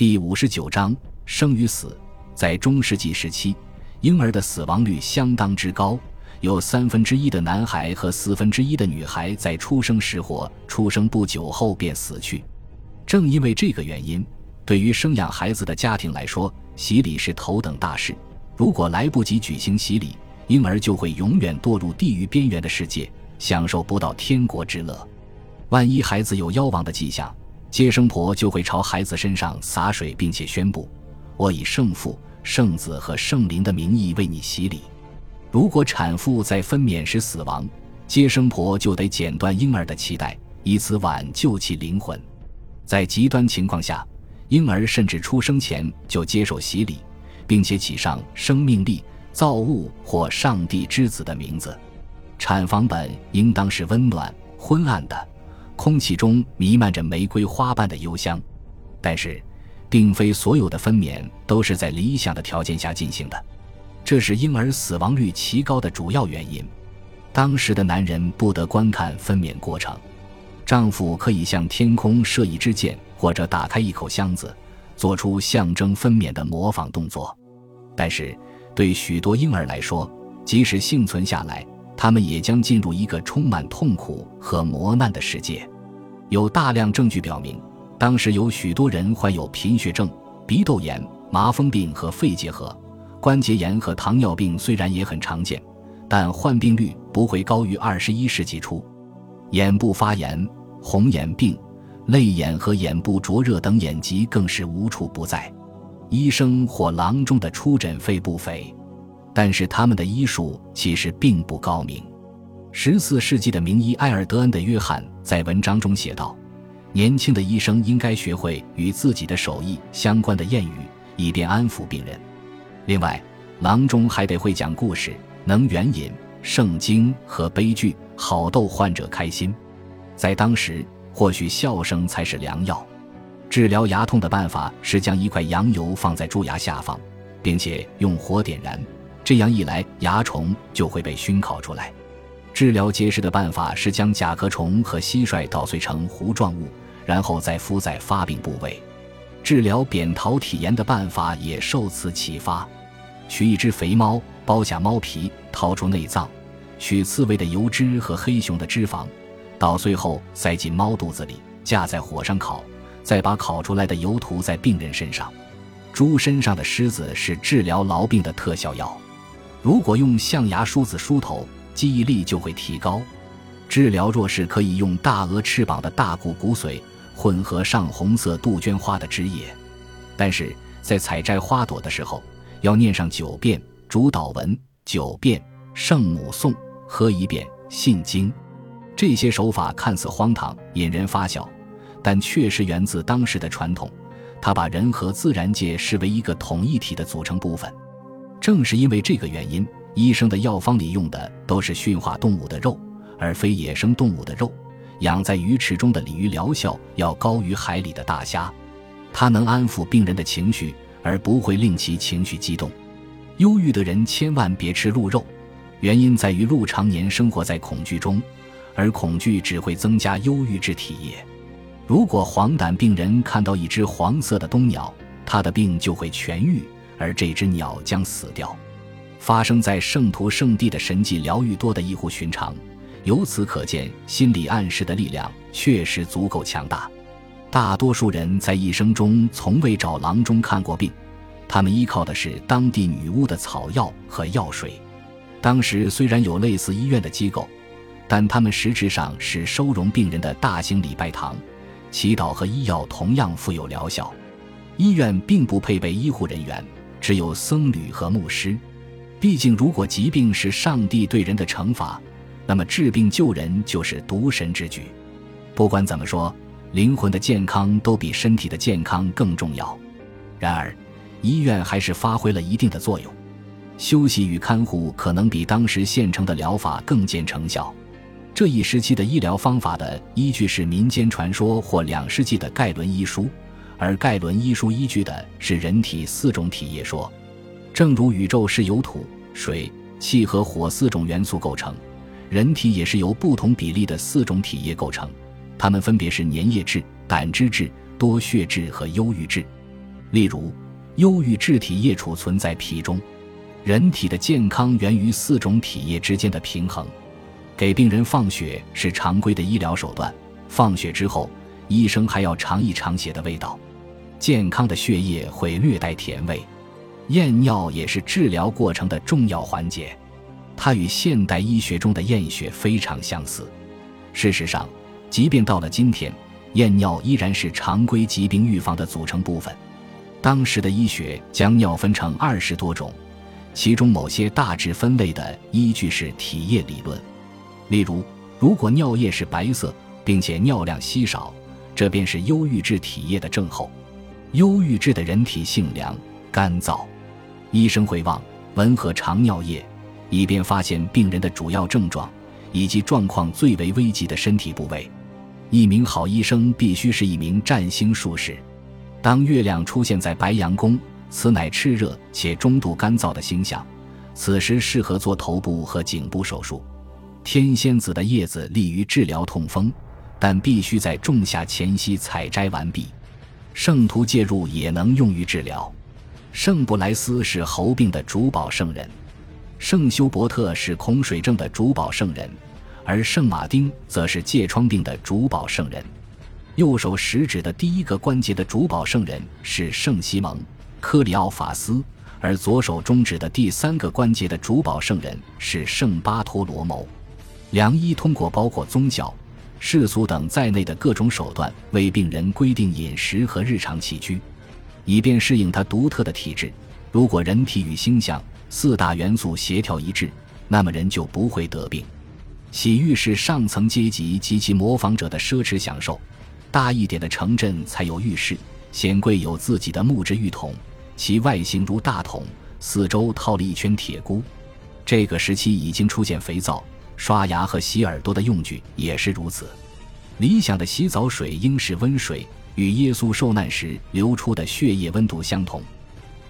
第五十九章生与死。在中世纪时期，婴儿的死亡率相当之高，有三分之一的男孩和四分之一的女孩在出生时或，出生不久后便死去。正因为这个原因，对于生养孩子的家庭来说，洗礼是头等大事。如果来不及举行洗礼，婴儿就会永远堕入地狱边缘的世界，享受不到天国之乐。万一孩子有夭亡的迹象，接生婆就会朝孩子身上洒水，并且宣布：“我以圣父、圣子和圣灵的名义为你洗礼。”如果产妇在分娩时死亡，接生婆就得剪断婴儿的脐带，以此挽救其灵魂。在极端情况下，婴儿甚至出生前就接受洗礼，并且起上生命力。造物或上帝之子的名字，产房本应当是温暖昏暗的，空气中弥漫着玫瑰花瓣的幽香。但是，并非所有的分娩都是在理想的条件下进行的，这是婴儿死亡率奇高的主要原因。当时的男人不得观看分娩过程，丈夫可以向天空射一支箭，或者打开一口箱子，做出象征分娩的模仿动作。但是。对许多婴儿来说，即使幸存下来，他们也将进入一个充满痛苦和磨难的世界。有大量证据表明，当时有许多人患有贫血症、鼻窦炎、麻风病和肺结核、关节炎和糖尿病。虽然也很常见，但患病率不会高于二十一世纪初。眼部发炎、红眼病、泪眼和眼部灼热等眼疾更是无处不在。医生或郎中的出诊费不菲，但是他们的医术其实并不高明。十四世纪的名医埃尔德恩的约翰在文章中写道：“年轻的医生应该学会与自己的手艺相关的谚语，以便安抚病人。另外，郎中还得会讲故事，能援引圣经和悲剧，好逗患者开心。在当时，或许笑声才是良药。”治疗牙痛的办法是将一块羊油放在蛀牙下方，并且用火点燃，这样一来蚜虫就会被熏烤出来。治疗结石的办法是将甲壳虫和蟋蟀捣碎成糊状物，然后再敷在发病部位。治疗扁桃体炎的办法也受此启发：取一只肥猫，剥下猫皮，掏出内脏，取刺猬的油脂和黑熊的脂肪，捣碎后塞进猫肚子里，架在火上烤。再把烤出来的油涂在病人身上。猪身上的虱子是治疗痨病的特效药。如果用象牙梳子梳头，记忆力就会提高。治疗弱视可以用大鹅翅膀的大骨骨髓混合上红色杜鹃花的汁液。但是在采摘花朵的时候，要念上九遍主导文，九遍圣母颂，喝一遍信经。这些手法看似荒唐，引人发笑。但确实源自当时的传统，他把人和自然界视为一个统一体的组成部分。正是因为这个原因，医生的药方里用的都是驯化动物的肉，而非野生动物的肉。养在鱼池中的鲤鱼疗效要高于海里的大虾，它能安抚病人的情绪，而不会令其情绪激动。忧郁的人千万别吃鹿肉，原因在于鹿常年生活在恐惧中，而恐惧只会增加忧郁质体液。如果黄疸病人看到一只黄色的冬鸟，他的病就会痊愈，而这只鸟将死掉。发生在圣徒圣地的神迹疗愈多得异乎寻常，由此可见，心理暗示的力量确实足够强大。大多数人在一生中从未找郎中看过病，他们依靠的是当地女巫的草药和药水。当时虽然有类似医院的机构，但他们实质上是收容病人的大型礼拜堂。祈祷和医药同样富有疗效，医院并不配备医护人员，只有僧侣和牧师。毕竟，如果疾病是上帝对人的惩罚，那么治病救人就是独神之举。不管怎么说，灵魂的健康都比身体的健康更重要。然而，医院还是发挥了一定的作用，休息与看护可能比当时现成的疗法更见成效。这一时期的医疗方法的依据是民间传说或两世纪的盖伦医书，而盖伦医书依据的是人体四种体液说。正如宇宙是由土、水、气和火四种元素构成，人体也是由不同比例的四种体液构成，它们分别是粘液质、胆汁质、多血质和忧郁质。例如，忧郁质体液储存在脾中。人体的健康源于四种体液之间的平衡。给病人放血是常规的医疗手段，放血之后，医生还要尝一尝血的味道。健康的血液会略带甜味。验尿也是治疗过程的重要环节，它与现代医学中的验血非常相似。事实上，即便到了今天，验尿依然是常规疾病预防的组成部分。当时的医学将尿分成二十多种。其中某些大致分类的依据是体液理论，例如，如果尿液是白色，并且尿量稀少，这便是忧郁质体液的症候。忧郁质的人体性凉、干燥，医生会望闻和尝尿液，以便发现病人的主要症状以及状况最为危急的身体部位。一名好医生必须是一名占星术士。当月亮出现在白羊宫。此乃炽热且中度干燥的星象，此时适合做头部和颈部手术。天仙子的叶子利于治疗痛风，但必须在仲夏前夕采摘完毕。圣徒介入也能用于治疗。圣布莱斯是喉病的主保圣人，圣休伯特是恐水症的主保圣人，而圣马丁则是疥疮病的主保圣人。右手食指的第一个关节的主保圣人是圣西蒙。科里奥法斯，而左手中指的第三个关节的主保圣人是圣巴托罗谋。良医通过包括宗教、世俗等在内的各种手段，为病人规定饮食和日常起居，以便适应他独特的体质。如果人体与星象四大元素协调一致，那么人就不会得病。洗浴是上层阶级及其模仿者的奢侈享受，大一点的城镇才有浴室，显贵有自己的木质浴桶。其外形如大桶，四周套了一圈铁箍。这个时期已经出现肥皂、刷牙和洗耳朵的用具，也是如此。理想的洗澡水应是温水，与耶稣受难时流出的血液温度相同。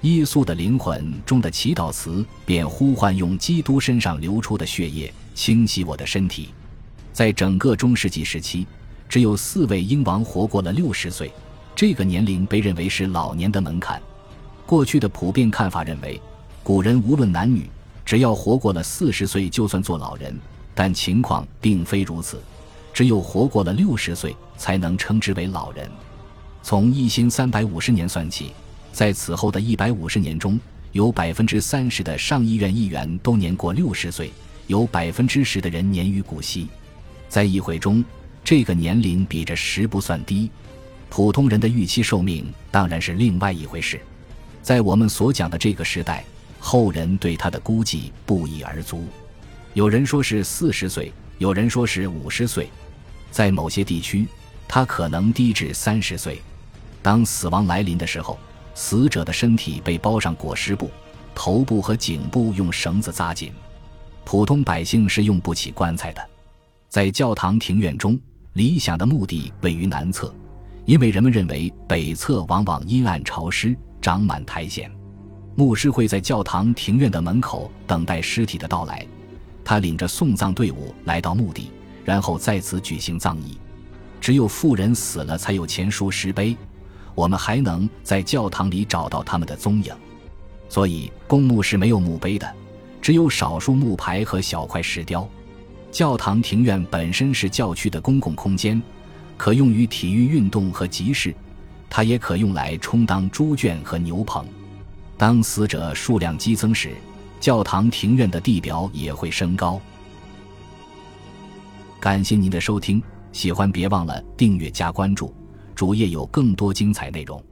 耶稣的灵魂中的祈祷词便呼唤用基督身上流出的血液清洗我的身体。在整个中世纪时期，只有四位英王活过了六十岁，这个年龄被认为是老年的门槛。过去的普遍看法认为，古人无论男女，只要活过了四十岁就算做老人。但情况并非如此，只有活过了六十岁才能称之为老人。从一千三百五十年算起，在此后的一百五十年中，有百分之三十的上议院议员都年过六十岁，有百分之十的人年逾古稀。在议会中，这个年龄比这十不算低。普通人的预期寿命当然是另外一回事。在我们所讲的这个时代，后人对他的估计不一而足。有人说是四十岁，有人说是五十岁，在某些地区，他可能低至三十岁。当死亡来临的时候，死者的身体被包上裹尸布，头部和颈部用绳子扎紧。普通百姓是用不起棺材的。在教堂庭院中，理想的墓地位于南侧，因为人们认为北侧往往阴暗潮湿。长满苔藓，牧师会在教堂庭院的门口等待尸体的到来。他领着送葬队伍来到墓地，然后在此举行葬仪。只有富人死了才有钱书石碑，我们还能在教堂里找到他们的踪影。所以公墓是没有墓碑的，只有少数木牌和小块石雕。教堂庭院本身是教区的公共空间，可用于体育运动和集市。它也可用来充当猪圈和牛棚。当死者数量激增时，教堂庭院的地表也会升高。感谢您的收听，喜欢别忘了订阅加关注，主页有更多精彩内容。